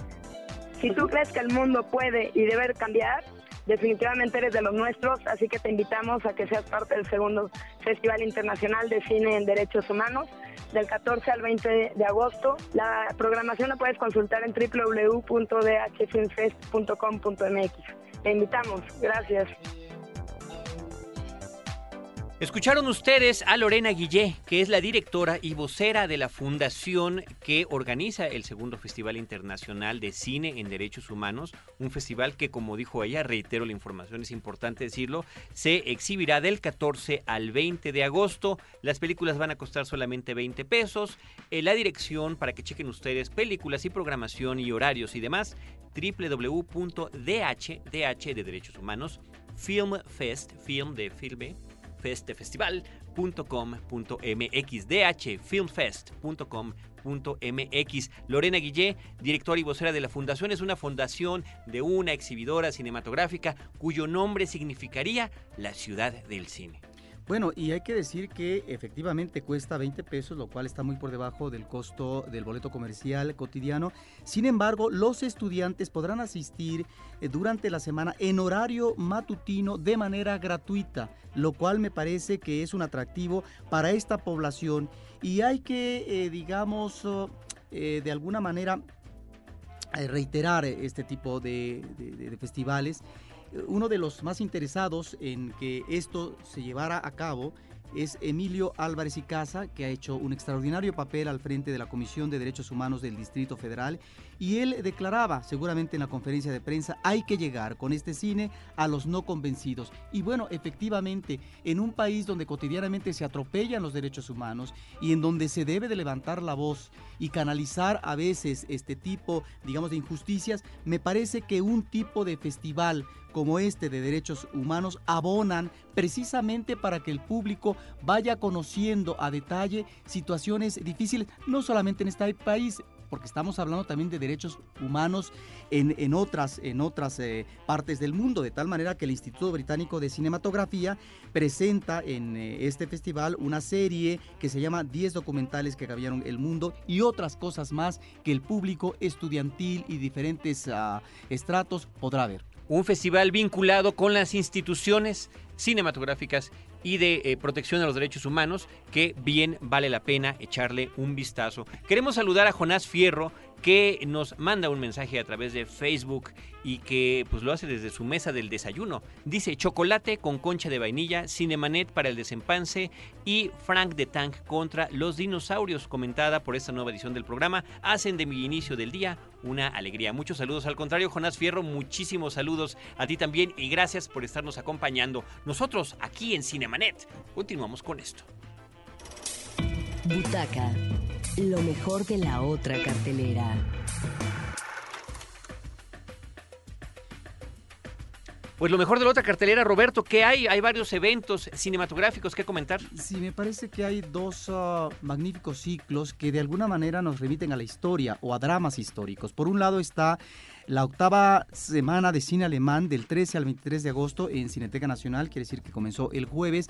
Si tú crees que el mundo puede y debe cambiar, definitivamente eres de los nuestros, así que te invitamos a que seas parte del segundo Festival Internacional de Cine en Derechos Humanos del 14 al 20 de agosto. La programación la puedes consultar en www.dhfilmfest.com.mx. Te invitamos. Gracias. Escucharon ustedes a Lorena Guillé, que es la directora y vocera de la fundación que organiza el segundo Festival Internacional de Cine en Derechos Humanos, un festival que, como dijo ella, reitero la información, es importante decirlo, se exhibirá del 14 al 20 de agosto. Las películas van a costar solamente 20 pesos. Eh, la dirección, para que chequen ustedes películas y programación y horarios y demás, www.dh, DH de Derechos Humanos, Filmfest, film de filme, festefestival.com.mx dhfilmfest.com.mx Lorena Guillé, directora y vocera de la fundación, es una fundación de una exhibidora cinematográfica cuyo nombre significaría la ciudad del cine. Bueno, y hay que decir que efectivamente cuesta 20 pesos, lo cual está muy por debajo del costo del boleto comercial cotidiano. Sin embargo, los estudiantes podrán asistir eh, durante la semana en horario matutino de manera gratuita, lo cual me parece que es un atractivo para esta población y hay que, eh, digamos, oh, eh, de alguna manera reiterar este tipo de festivales. Uno de los más interesados en que esto se llevara a cabo es Emilio Álvarez y Casa, que ha hecho un extraordinario papel al frente de la Comisión de Derechos Humanos del Distrito Federal. Y él declaraba, seguramente en la conferencia de prensa, hay que llegar con este cine a los no convencidos. Y bueno, efectivamente, en un país donde cotidianamente se atropellan los derechos humanos y en donde se debe de levantar la voz y canalizar a veces este tipo, digamos, de injusticias, me parece que un tipo de festival como este de derechos humanos abonan precisamente para que el público vaya conociendo a detalle situaciones difíciles, no solamente en este país, porque estamos hablando también de derechos humanos en, en otras, en otras eh, partes del mundo, de tal manera que el Instituto Británico de Cinematografía presenta en eh, este festival una serie que se llama 10 documentales que cambiaron el mundo y otras cosas más que el público estudiantil y diferentes ah, estratos podrá ver. Un festival vinculado con las instituciones cinematográficas y de eh, protección a los derechos humanos que bien vale la pena echarle un vistazo. Queremos saludar a Jonás Fierro que nos manda un mensaje a través de Facebook y que pues lo hace desde su mesa del desayuno. Dice chocolate con concha de vainilla, Cinemanet para el desempance y Frank de Tank contra los dinosaurios comentada por esta nueva edición del programa. Hacen de mi inicio del día una alegría. Muchos saludos al contrario, Jonás Fierro, muchísimos saludos a ti también y gracias por estarnos acompañando. Nosotros aquí en Cinemanet continuamos con esto. Butaca, lo mejor de la otra cartelera. Pues lo mejor de la otra cartelera, Roberto, ¿qué hay? Hay varios eventos cinematográficos que comentar. Sí, me parece que hay dos ah, magníficos ciclos que de alguna manera nos remiten a la historia o a dramas históricos. Por un lado está la octava semana de cine alemán del 13 al 23 de agosto en Cineteca Nacional, quiere decir que comenzó el jueves,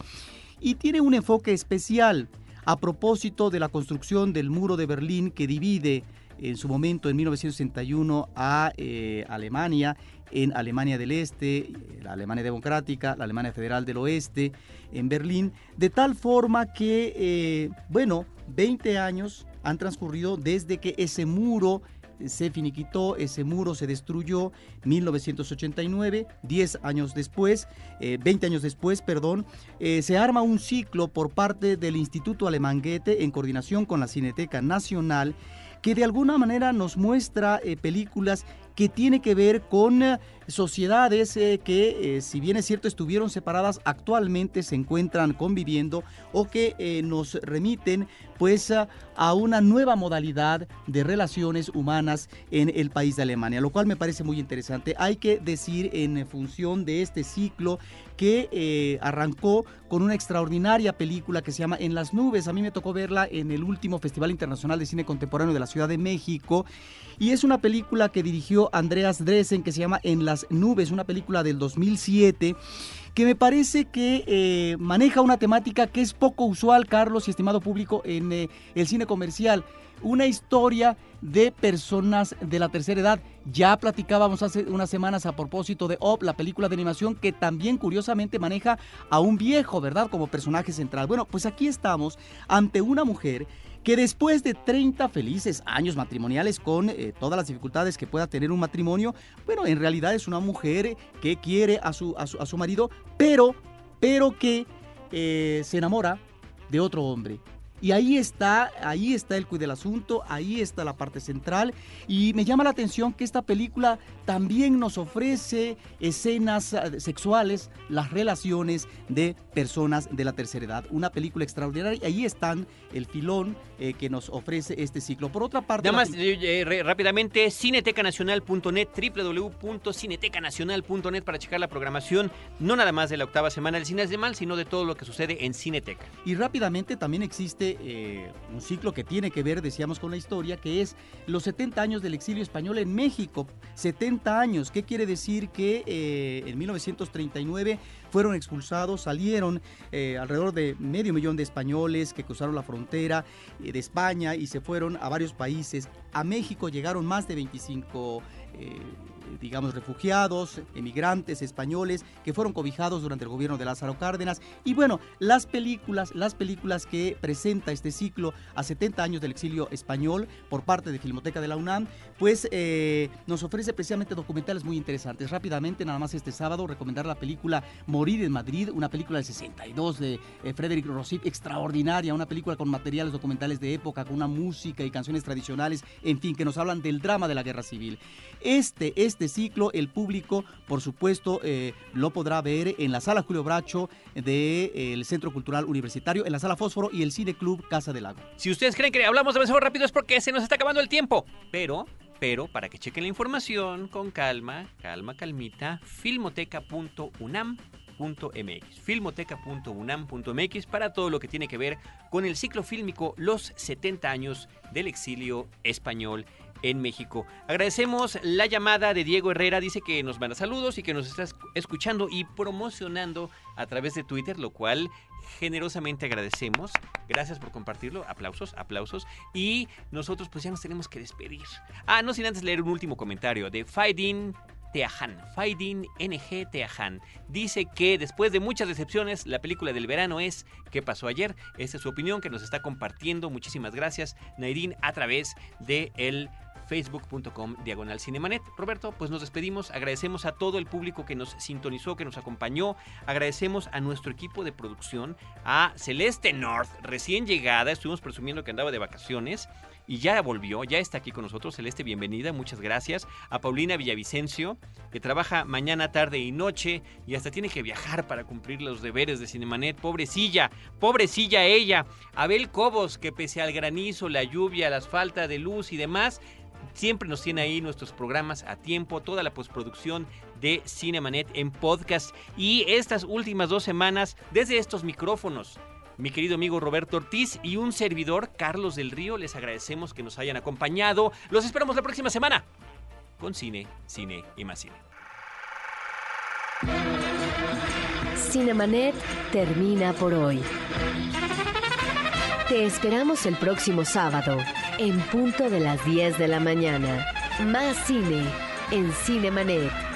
y tiene un enfoque especial a propósito de la construcción del muro de Berlín que divide en su momento en 1961 a eh, Alemania en Alemania del Este, la Alemania Democrática, la Alemania Federal del Oeste, en Berlín, de tal forma que, eh, bueno, 20 años han transcurrido desde que ese muro se finiquitó, ese muro se destruyó 1989, 10 años después, eh, 20 años después, perdón, eh, se arma un ciclo por parte del Instituto Alemán en coordinación con la Cineteca Nacional que de alguna manera nos muestra eh, películas que tiene que ver con eh, sociedades eh, que, eh, si bien es cierto, estuvieron separadas, actualmente se encuentran conviviendo o que nos remiten pues a, una nueva modalidad de relaciones humanas en el país de Alemania, lo cual me parece muy interesante. Hay que decir en función de este ciclo que arrancó con una extraordinaria película que se llama En las nubes. A mí me tocó verla en el último Festival Internacional de Cine Contemporáneo de la Ciudad de México. Y es una película que dirigió Andreas Dresen que se llama En las nubes, una película del 2007 que me parece que eh, maneja una temática que es poco usual, Carlos y estimado público, en eh, el cine comercial. Una historia de personas de la tercera edad. Ya platicábamos hace unas semanas a propósito de Op, la película de animación que también curiosamente maneja a un viejo, ¿verdad? Como personaje central. Bueno, pues aquí estamos ante una mujer que después de 30 felices años matrimoniales con eh, todas las dificultades que pueda tener un matrimonio, bueno, en realidad es una mujer que quiere a su, a su, a su marido, pero, pero que eh, se enamora de otro hombre. Y ahí está, ahí está el del asunto, ahí está la parte central. Y me llama la atención que esta película también nos ofrece escenas eh, sexuales, las relaciones de personas de la tercera edad. Una película extraordinaria y ahí están el filón eh, que nos ofrece este ciclo. Por otra parte... Nada más eh, eh, rápidamente, cinetecanacional.net, www.cinetecanacional.net para checar la programación, no nada más de la octava semana del cine es de mal, sino de todo lo que sucede en Cineteca. Y rápidamente también existe eh, un ciclo que tiene que ver, decíamos, con la historia, que es los 70 años del exilio español en México. 70 años, ¿qué quiere decir? Que eh, en 1939 fueron expulsados, salieron eh, alrededor de medio millón de españoles que cruzaron la frontera de España y se fueron a varios países. A México llegaron más de 25 eh, digamos, refugiados, emigrantes, españoles, que fueron cobijados durante el gobierno de Lázaro Cárdenas. Y bueno, las películas, las películas que presenta este ciclo a 70 años del exilio español por parte de Filmoteca de la UNAM, pues eh, nos ofrece precisamente documentales muy interesantes. Rápidamente, nada más este sábado, recomendar la película Morir en Madrid, una película del 62 de eh, Frédéric Rossip, extraordinaria, una película con materiales documentales de época, con una música y canciones tradicionales, en fin, que nos hablan del drama de la guerra civil. Este, este ciclo, el público, por supuesto, eh, lo podrá ver en la sala Julio Bracho del Centro Cultural Universitario, en la sala Fósforo y el Cine Club Casa del Lago. Si ustedes creen que hablamos demasiado rápido es porque se nos está acabando el tiempo. Pero, pero, para que chequen la información con calma, calma, calmita, filmoteca.unam.mx. Para todo lo que tiene que ver con el ciclo fílmico Los 70 años del exilio español en México. Agradecemos la llamada de Diego Herrera, dice que nos manda saludos y que nos está escuchando y promocionando a través de Twitter, lo cual generosamente agradecemos. Gracias por compartirlo. Aplausos, aplausos. Y nosotros pues ya nos tenemos que despedir. Ah, no sin antes leer un último comentario de Faidin Teahan, Faidin NG Teahan. Dice que después de muchas decepciones, la película del verano es ¿Qué pasó ayer? Esa es su opinión que nos está compartiendo. Muchísimas gracias, Nairin, a través de el facebook.com diagonal cinemanet. Roberto, pues nos despedimos, agradecemos a todo el público que nos sintonizó, que nos acompañó, agradecemos a nuestro equipo de producción, a Celeste North, recién llegada, estuvimos presumiendo que andaba de vacaciones y ya volvió, ya está aquí con nosotros. Celeste, bienvenida, muchas gracias. A Paulina Villavicencio, que trabaja mañana, tarde y noche y hasta tiene que viajar para cumplir los deberes de Cinemanet. Pobrecilla, pobrecilla ella. Abel Cobos, que pese al granizo, la lluvia, la falta de luz y demás, siempre nos tiene ahí nuestros programas a tiempo, toda la postproducción de Cinemanet en podcast y estas últimas dos semanas desde estos micrófonos. Mi querido amigo Roberto Ortiz y un servidor, Carlos del Río, les agradecemos que nos hayan acompañado. Los esperamos la próxima semana con cine, cine y más cine. Cinemanet termina por hoy. Te esperamos el próximo sábado, en punto de las 10 de la mañana. Más cine en Cinemanet.